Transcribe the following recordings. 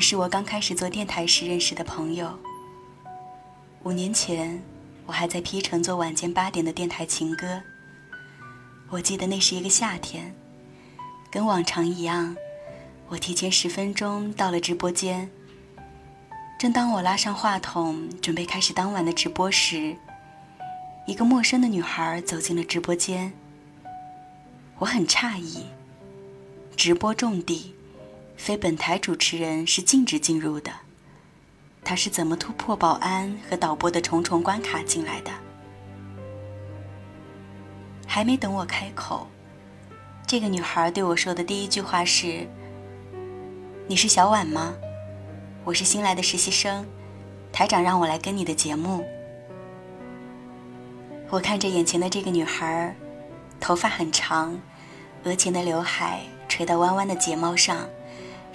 是我刚开始做电台时认识的朋友。五年前，我还在 P 城做晚间八点的电台情歌。我记得那是一个夏天，跟往常一样，我提前十分钟到了直播间。正当我拉上话筒准备开始当晚的直播时，一个陌生的女孩走进了直播间。我很诧异，直播重地。非本台主持人是禁止进入的。他是怎么突破保安和导播的重重关卡进来的？还没等我开口，这个女孩对我说的第一句话是：“你是小婉吗？我是新来的实习生，台长让我来跟你的节目。”我看着眼前的这个女孩，头发很长，额前的刘海垂到弯弯的睫毛上。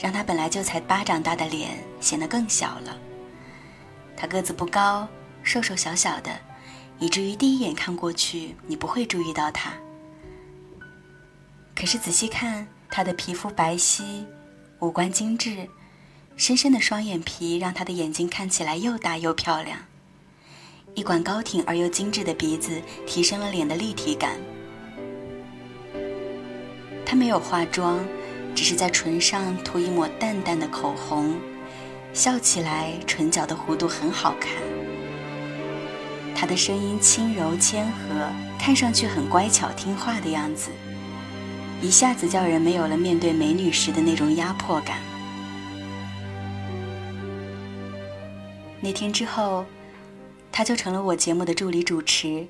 让他本来就才巴掌大的脸显得更小了。他个子不高，瘦瘦小小的，以至于第一眼看过去你不会注意到他。可是仔细看，他的皮肤白皙，五官精致，深深的双眼皮让他的眼睛看起来又大又漂亮。一管高挺而又精致的鼻子提升了脸的立体感。他没有化妆。只是在唇上涂一抹淡淡的口红，笑起来唇角的弧度很好看。她的声音轻柔谦和，看上去很乖巧听话的样子，一下子叫人没有了面对美女时的那种压迫感。那天之后，她就成了我节目的助理主持，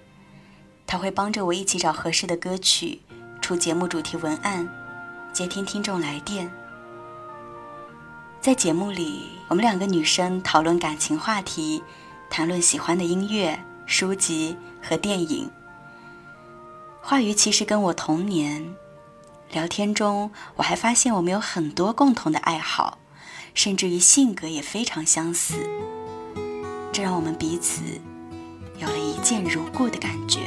她会帮着我一起找合适的歌曲，出节目主题文案。接听听众来电，在节目里，我们两个女生讨论感情话题，谈论喜欢的音乐、书籍和电影。话语其实跟我同年，聊天中我还发现我们有很多共同的爱好，甚至于性格也非常相似，这让我们彼此有了一见如故的感觉。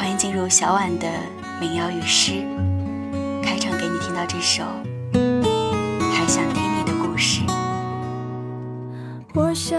欢迎进入小婉的民谣与诗，开场给你听到这首《还想听你的故事》。我想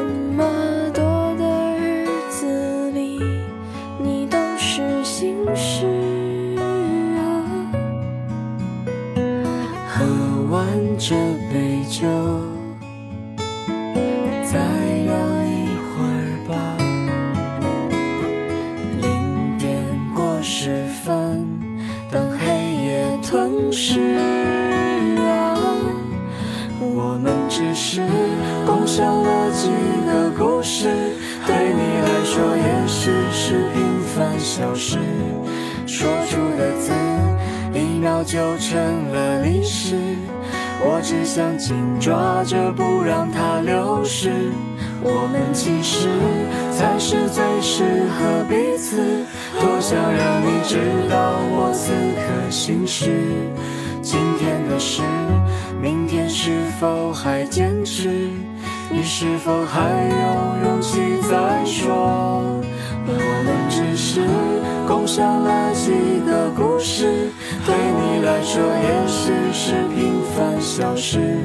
那么多的日子里你都是心事啊。喝完这杯酒再聊一会儿吧。零点过十分等黑夜吞噬啊。我们只是共享了消失，说出的字，一秒就成了历史。我只想紧抓着，不让它流失。我们其实才是最适合彼此。多想让你知道我此刻心事。今天的事，明天是否还坚持？你是否还有勇气再说？我们只是共享了几个故事，对你来说也许是平凡小事。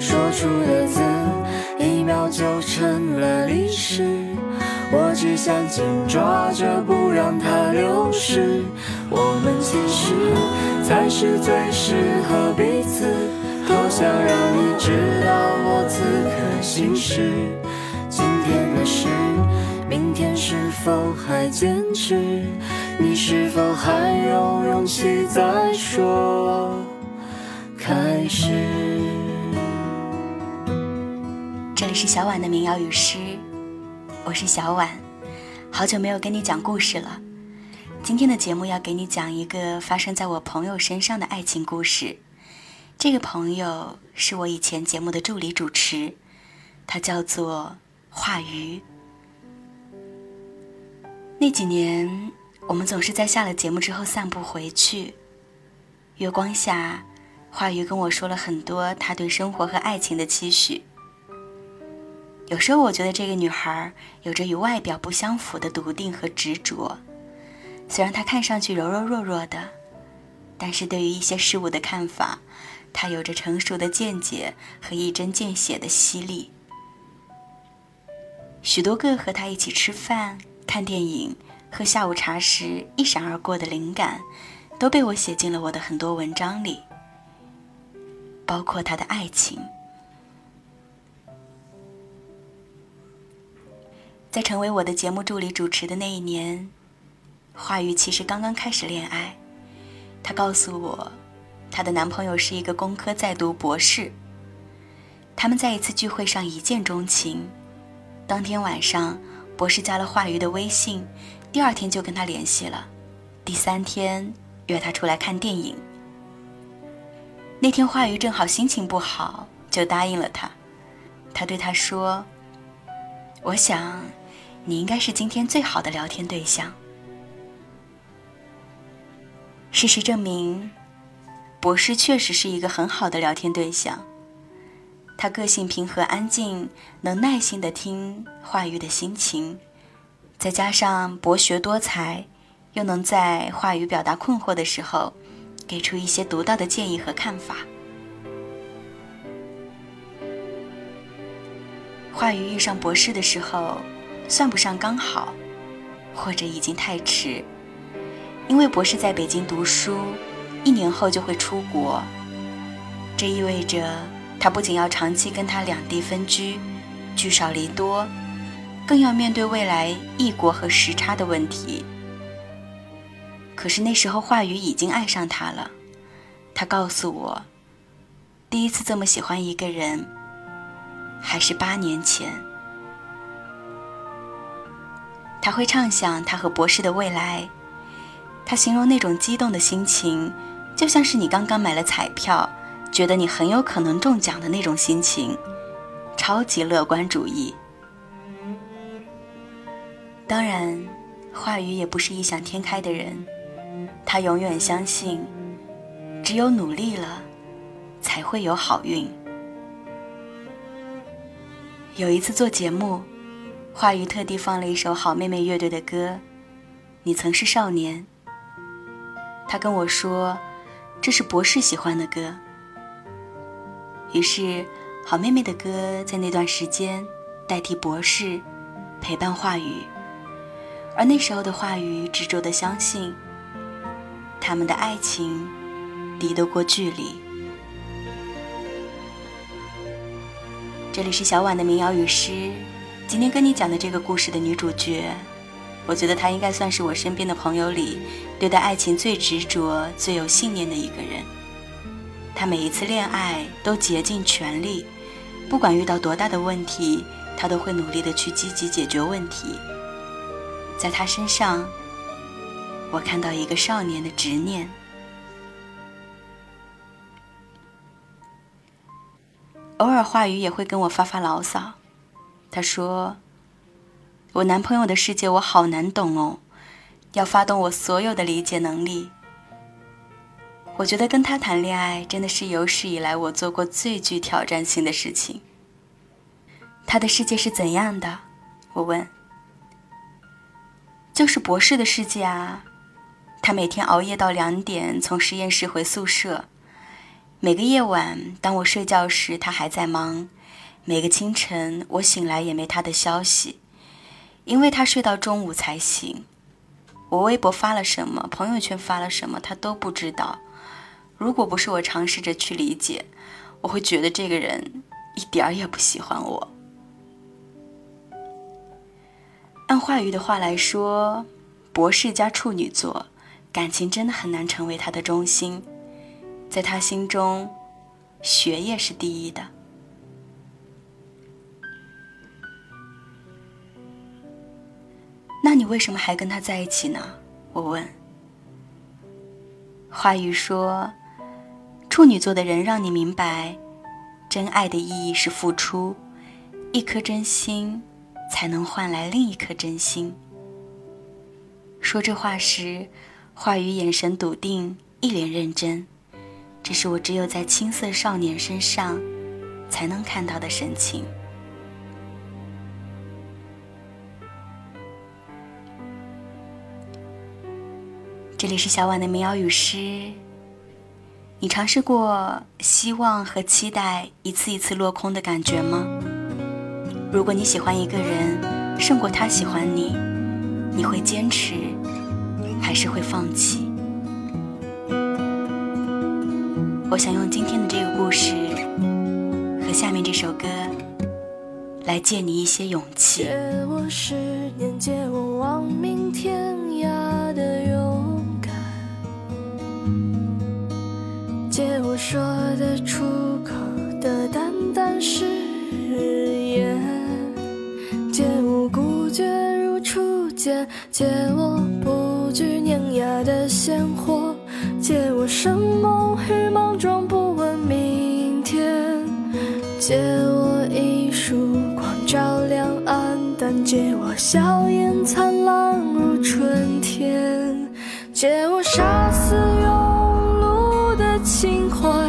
说出的字，一秒就成了历史。我只想紧抓着，不让它流失。我们其实才是最适合彼此。想让你知道我此刻心事。今天的事。明天是否还坚持？你是否还有勇气再说开始？这里是小婉的民谣与诗，我是小婉，好久没有跟你讲故事了。今天的节目要给你讲一个发生在我朋友身上的爱情故事。这个朋友是我以前节目的助理主持，他叫做华鱼。那几年，我们总是在下了节目之后散步回去。月光下，华鱼跟我说了很多他对生活和爱情的期许。有时候，我觉得这个女孩有着与外表不相符的笃定和执着。虽然她看上去柔柔弱弱的，但是对于一些事物的看法，他有着成熟的见解和一针见血的犀利。许多个和他一起吃饭。看电影、喝下午茶时一闪而过的灵感，都被我写进了我的很多文章里，包括他的爱情。在成为我的节目助理主持的那一年，华语其实刚刚开始恋爱。他告诉我，她的男朋友是一个工科在读博士。他们在一次聚会上一见钟情，当天晚上。博士加了华鱼的微信，第二天就跟他联系了，第三天约他出来看电影。那天华鱼正好心情不好，就答应了他。他对他说：“我想，你应该是今天最好的聊天对象。”事实证明，博士确实是一个很好的聊天对象。他个性平和安静，能耐心的听话语的心情，再加上博学多才，又能在话语表达困惑的时候，给出一些独到的建议和看法。话语遇上博士的时候，算不上刚好，或者已经太迟，因为博士在北京读书，一年后就会出国，这意味着。他不仅要长期跟他两地分居，聚少离多，更要面对未来异国和时差的问题。可是那时候话语已经爱上他了，他告诉我，第一次这么喜欢一个人，还是八年前。他会畅想他和博士的未来，他形容那种激动的心情，就像是你刚刚买了彩票，觉得你很有可能中奖的那种心情，超级乐观主义。当然，话语也不是异想天开的人，他永远相信，只有努力了，才会有好运。有一次做节目。话语特地放了一首好妹妹乐队的歌，《你曾是少年》。他跟我说，这是博士喜欢的歌。于是，好妹妹的歌在那段时间代替博士陪伴话语，而那时候的话语执着的相信，他们的爱情敌得过距离。这里是小婉的民谣与诗。今天跟你讲的这个故事的女主角，我觉得他应该算是我身边的朋友里对待爱情最执着、最有信念的一个人。他每一次恋爱都竭尽全力，不管遇到多大的问题，他都会努力的去积极解决问题。在他身上，我看到一个少年的执念。偶尔话语也会跟我发发牢骚。他说：“我男朋友的世界我好难懂哦，要发动我所有的理解能力。我觉得跟他谈恋爱真的是有史以来我做过最具挑战性的事情。他的世界是怎样的？我问。就是博士的世界啊，他每天熬夜到两点，从实验室回宿舍。每个夜晚，当我睡觉时，他还在忙。”每个清晨，我醒来也没他的消息，因为他睡到中午才醒。我微博发了什么，朋友圈发了什么，他都不知道。如果不是我尝试着去理解，我会觉得这个人一点儿也不喜欢我。按话语的话来说，博士加处女座，感情真的很难成为他的中心。在他心中，学业是第一的。那你为什么还跟他在一起呢？我问。话语说，处女座的人让你明白，真爱的意义是付出，一颗真心才能换来另一颗真心。说这话时，话语眼神笃定，一脸认真，这是我只有在青涩少年身上才能看到的神情。这里是小婉的民谣与诗。你尝试过希望和期待一次一次落空的感觉吗？如果你喜欢一个人胜过他喜欢你，你会坚持还是会放弃？我想用今天的这个故事和下面这首歌来借你一些勇气。借我十年，借我望明天说得出口的淡淡誓言，借我孤绝如初见，借我不惧碾压的鲜活，借我生猛与莽撞，不问明天，借我一束光照亮暗淡，借我笑颜灿烂如春天，借我杀死星火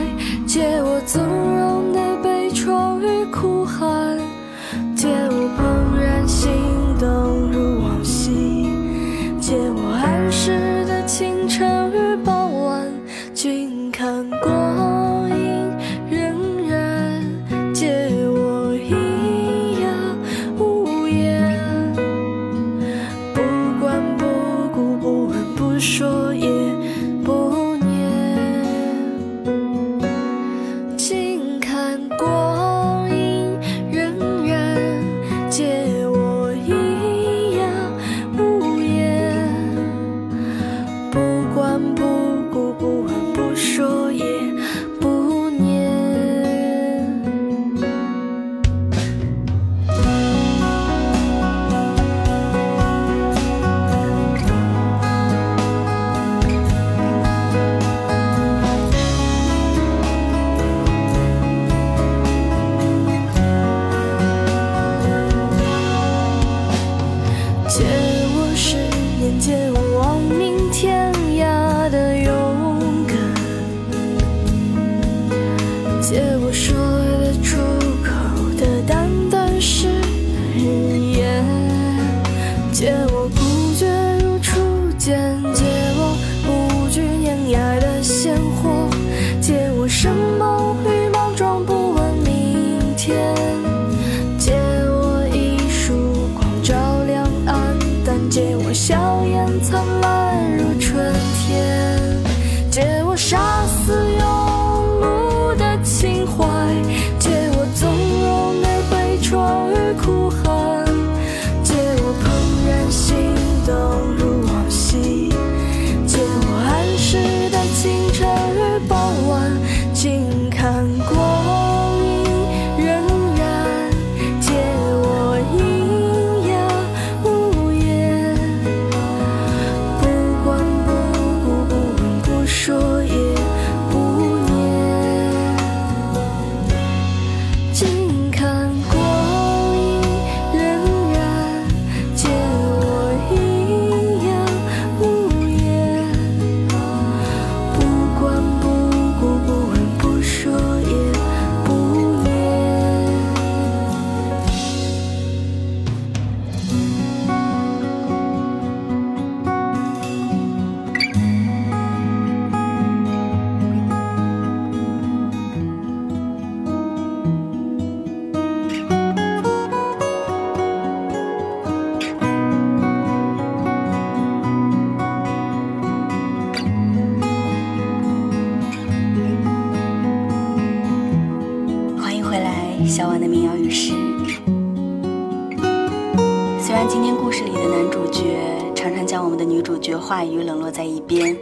话语冷落在一边，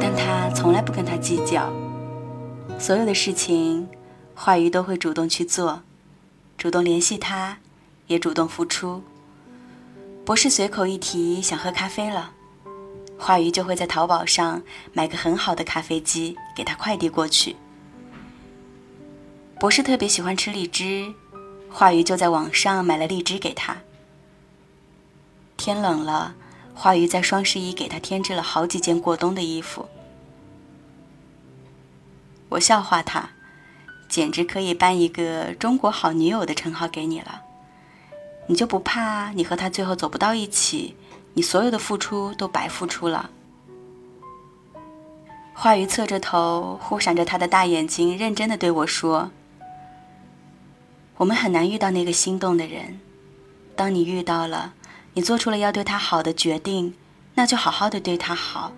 但他从来不跟他计较。所有的事情，话语都会主动去做，主动联系他，也主动付出。博士随口一提想喝咖啡了，话语就会在淘宝上买个很好的咖啡机给他快递过去。博士特别喜欢吃荔枝，话语就在网上买了荔枝给他。天冷了，花鱼在双十一给他添置了好几件过冬的衣服。我笑话他，简直可以颁一个中国好女友的称号给你了。你就不怕你和他最后走不到一起，你所有的付出都白付出了？花鱼侧着头，忽闪着他的大眼睛，认真的对我说。我们很难遇到那个心动的人。当你遇到了，你做出了要对他好的决定，那就好好的对他好，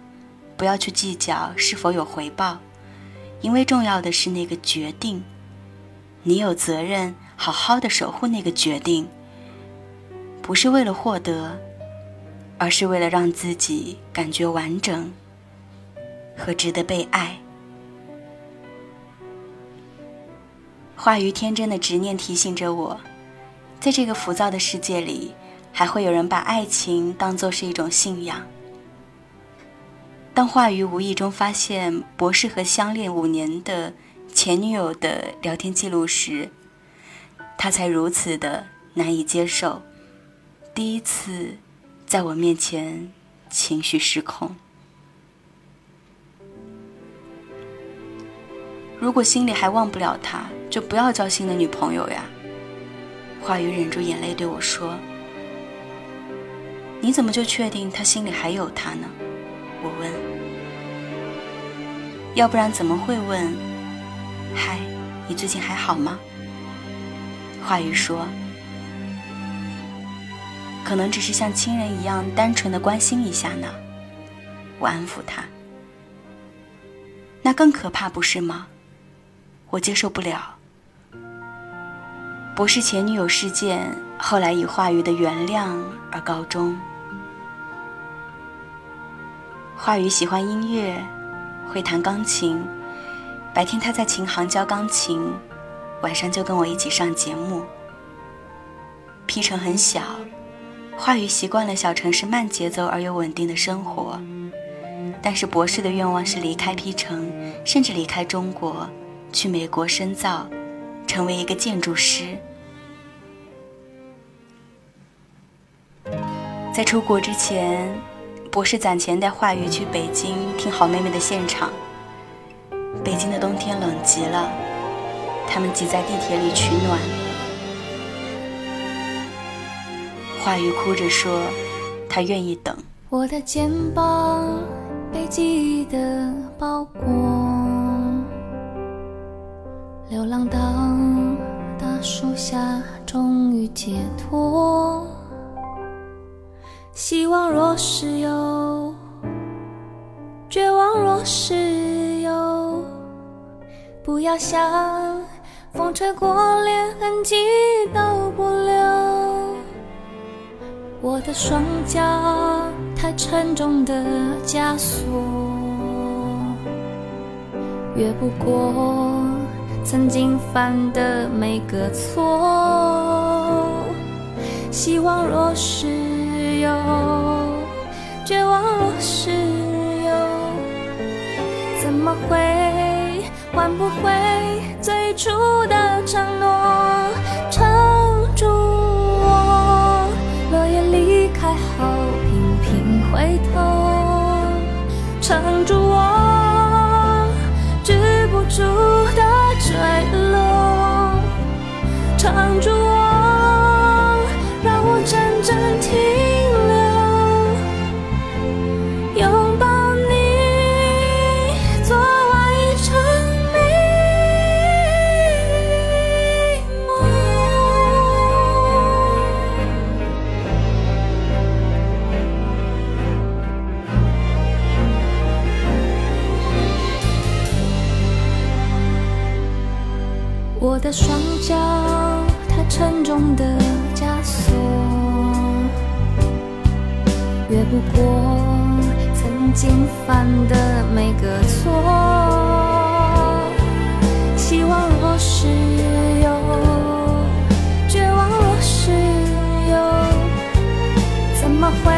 不要去计较是否有回报，因为重要的是那个决定。你有责任好好的守护那个决定，不是为了获得，而是为了让自己感觉完整和值得被爱。话语天真的执念提醒着我，在这个浮躁的世界里，还会有人把爱情当作是一种信仰。当话语无意中发现博士和相恋五年的前女友的聊天记录时，他才如此的难以接受，第一次在我面前情绪失控。如果心里还忘不了他，就不要交新的女朋友呀。话语忍住眼泪对我说：“你怎么就确定他心里还有他呢？”我问。要不然怎么会问？嗨，你最近还好吗？话语说：“可能只是像亲人一样单纯的关心一下呢。”我安抚他。那更可怕，不是吗？我接受不了。博士前女友事件后来以话语的原谅而告终。话语喜欢音乐，会弹钢琴。白天他在琴行教钢琴，晚上就跟我一起上节目。P 城很小，话语习惯了小城市慢节奏而又稳定的生活。但是博士的愿望是离开 P 城，甚至离开中国。去美国深造，成为一个建筑师。在出国之前，博士攒钱带话语去北京听好妹妹的现场。北京的冬天冷极了，他们挤在地铁里取暖。话语哭着说，他愿意等。我的肩膀被记忆的包裹，流浪到大树下，终于解脱。希望若是有，绝望若是有，不要想风吹过，连痕迹都不留。我的双脚太沉重的枷锁，越不过曾经犯的每个错。希望若是有，绝望若是有，怎么会换不回最初的承诺？撑住我，落叶离开后频频回头，撑住我，止不住的坠落，的双脚太沉重的枷锁，越不过曾经犯的每个错。希望若是有，绝望若是有，怎么会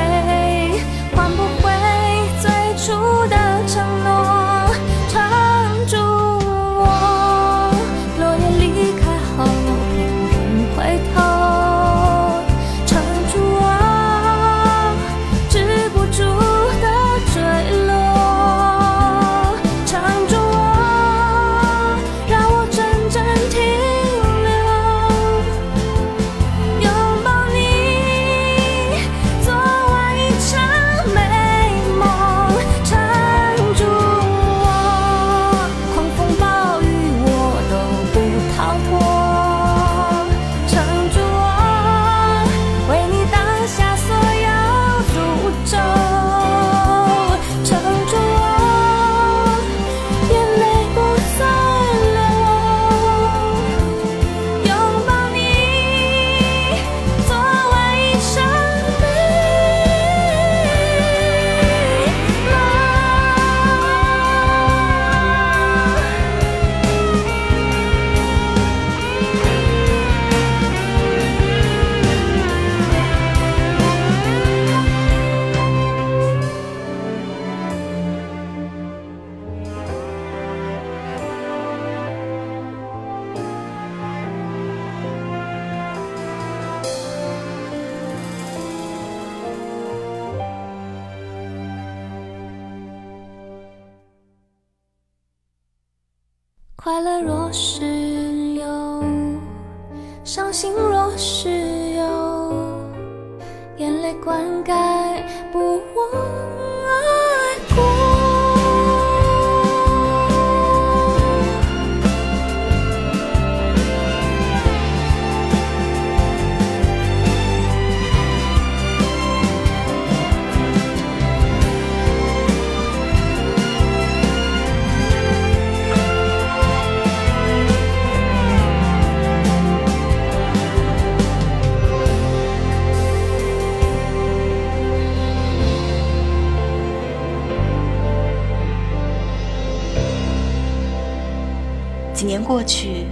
过去，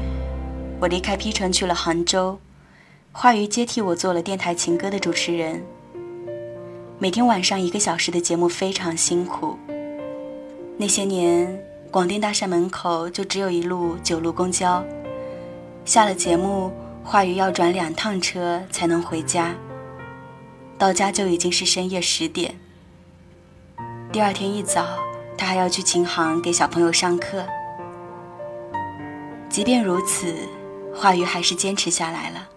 我离开 P 城去了杭州，话语接替我做了电台情歌的主持人。每天晚上一个小时的节目非常辛苦。那些年，广电大厦门口就只有一路九路公交，下了节目，话语要转两趟车才能回家。到家就已经是深夜十点。第二天一早，他还要去琴行给小朋友上课。即便如此，话语还是坚持下来了。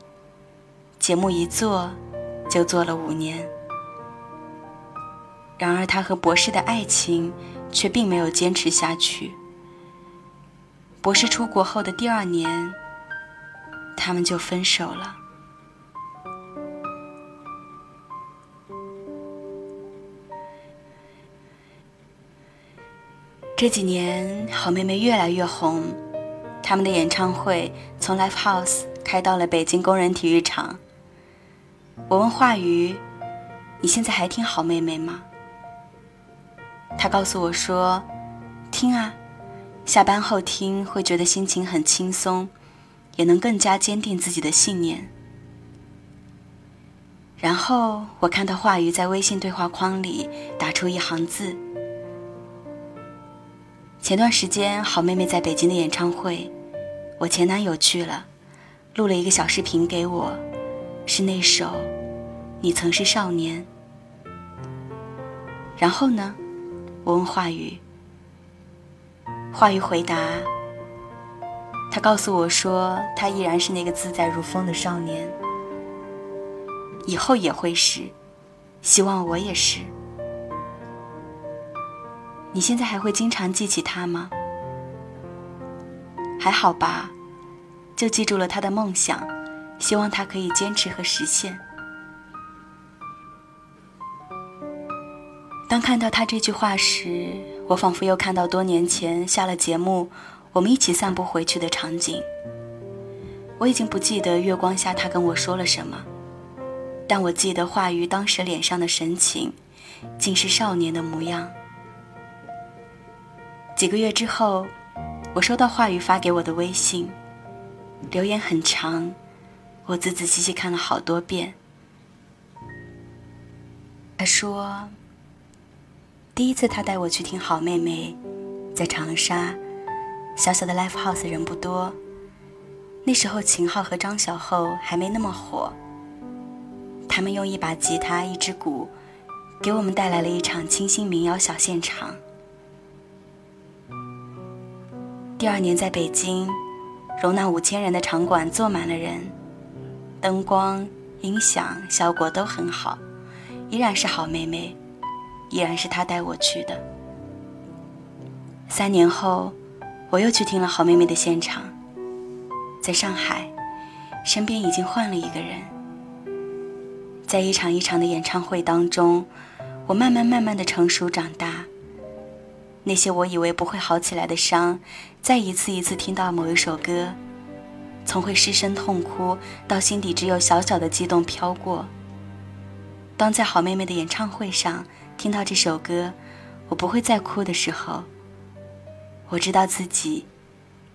节目一做，就做了五年。然而，他和博士的爱情却并没有坚持下去。博士出国后的第二年，他们就分手了。这几年，好妹妹越来越红，他们的演唱会从 Live House 开到了北京工人体育场。我问华瑜：“你现在还听好妹妹吗？”他告诉我说：“听啊，下班后听会觉得心情很轻松，也能更加坚定自己的信念。”然后我看到华瑜在微信对话框里打出一行字。前段时间，好妹妹在北京的演唱会，我前男友去了，录了一个小视频给我，是那首《你曾是少年》。然后呢，我问华语，话语回答，他告诉我说，他依然是那个自在如风的少年，以后也会是，希望我也是。你现在还会经常记起他吗？还好吧，就记住了他的梦想，希望他可以坚持和实现。当看到他这句话时，我仿佛又看到多年前下了节目，我们一起散步回去的场景。我已经不记得月光下他跟我说了什么，但我记得话语当时脸上的神情，竟是少年的模样。几个月之后，我收到话语发给我的微信，留言很长，我仔仔细细看了好多遍。他说：“第一次他带我去听好妹妹，在长沙，小小的 Live House 人不多，那时候秦昊和张小厚还没那么火。他们用一把吉他、一支鼓，给我们带来了一场清新民谣小现场。”第二年在北京，容纳五千人的场馆坐满了人，灯光、音响效果都很好，依然是好妹妹，依然是她带我去的。三年后，我又去听了好妹妹的现场，在上海，身边已经换了一个人。在一场一场的演唱会当中，我慢慢慢慢的成熟长大。那些我以为不会好起来的伤，再一次一次听到某一首歌，从会失声痛哭到心底只有小小的激动飘过。当在好妹妹的演唱会上听到这首歌，我不会再哭的时候，我知道自己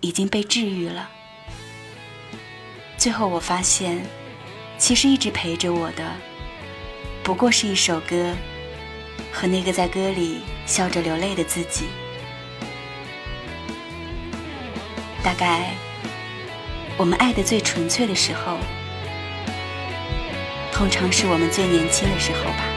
已经被治愈了。最后我发现，其实一直陪着我的，不过是一首歌。和那个在歌里笑着流泪的自己，大概我们爱的最纯粹的时候，通常是我们最年轻的时候吧。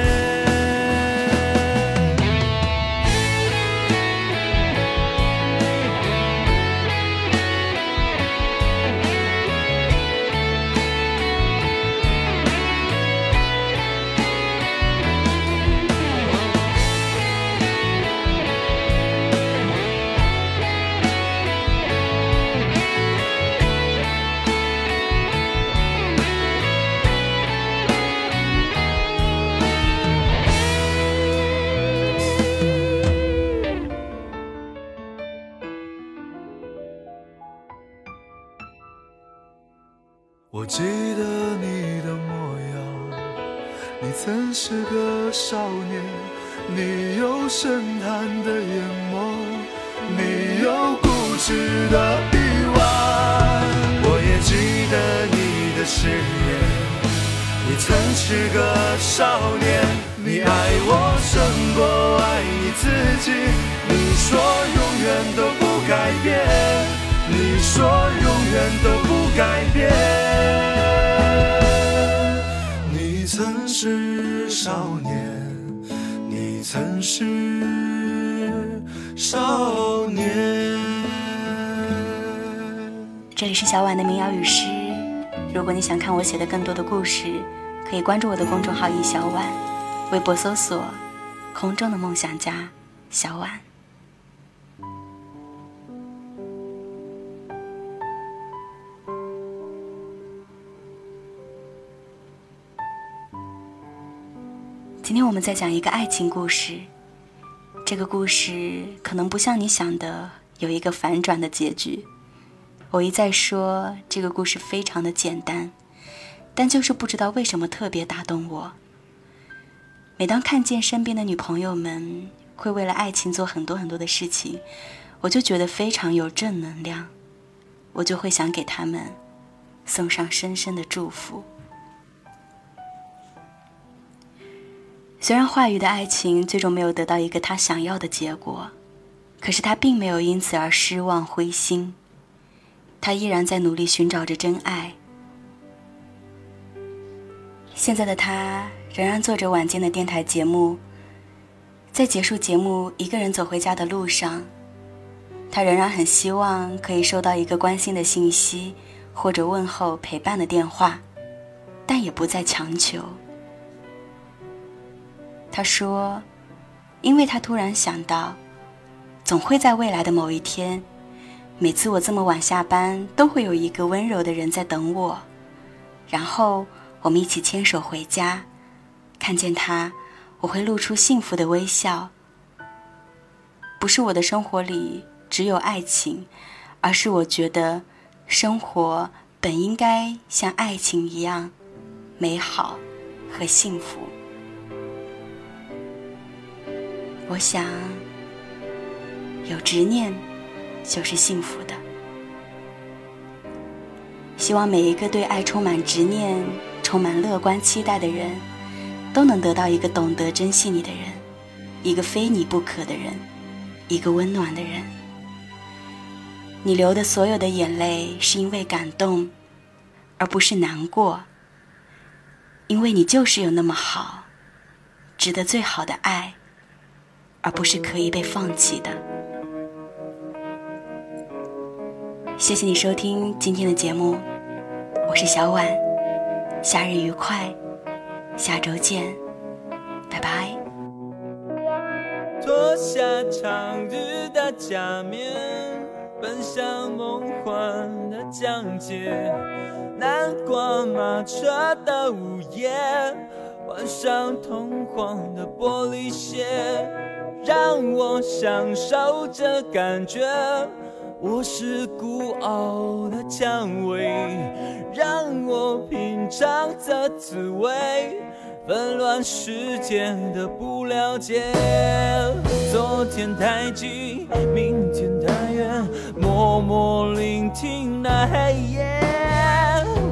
深潭的眼眸，你有固执的臂弯。我也记得你的誓言。你曾是个少年，你爱我胜过爱你自己。你说永远都不改变，你说永远都不改变。你曾是少年，曾是少年。这里是小婉的民谣与诗。如果你想看我写的更多的故事，可以关注我的公众号“一小婉”，微博搜索“空中的梦想家小婉”。今天我们再讲一个爱情故事。这个故事可能不像你想的有一个反转的结局。我一再说，这个故事非常的简单，但就是不知道为什么特别打动我。每当看见身边的女朋友们会为了爱情做很多很多的事情，我就觉得非常有正能量，我就会想给他们送上深深的祝福。虽然华语的爱情最终没有得到一个他想要的结果，可是他并没有因此而失望灰心。他依然在努力寻找着真爱。现在的他仍然做着晚间的电台节目，在结束节目一个人走回家的路上，他仍然很希望可以收到一个关心的信息或者问候陪伴的电话，但也不再强求。他说：“因为他突然想到，总会在未来的某一天。”每次我这么晚下班，都会有一个温柔的人在等我，然后我们一起牵手回家。看见他，我会露出幸福的微笑。不是我的生活里只有爱情，而是我觉得生活本应该像爱情一样美好和幸福。我想，有执念。就是幸福的。希望每一个对爱充满执念、充满乐观期待的人，都能得到一个懂得珍惜你的人，一个非你不可的人，一个温暖的人。你流的所有的眼泪是因为感动，而不是难过。因为你就是有那么好，值得最好的爱，而不是可以被放弃的。谢谢你收听今天的节目，我是小婉，夏日愉快，下周见，拜拜。脱下长日的假面，奔向梦幻的疆界，南瓜马车的午夜，换上通黄的玻璃鞋，让我享受这感觉。我是孤傲的蔷薇，让我品尝这滋味。纷乱世界的不了解，昨天太近，明天太远，默默聆听那黑夜。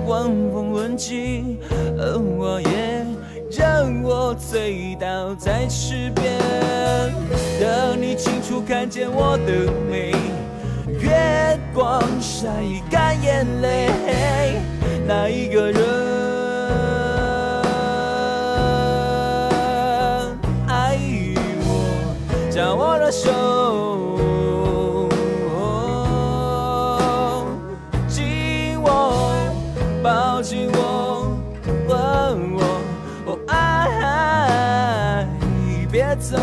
晚风吻尽而我也让我醉倒在池边，等你清楚看见我的美。月光晒干眼泪，那一个人爱我，将我的手。走。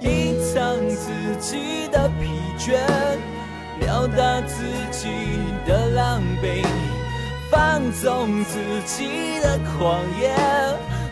隐藏自己的疲倦表达自己的狼狈放纵自己的狂野。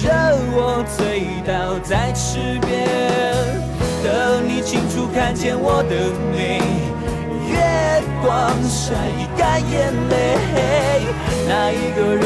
任我醉倒在池边，等你清楚看见我的美。月光晒干眼泪，那一个人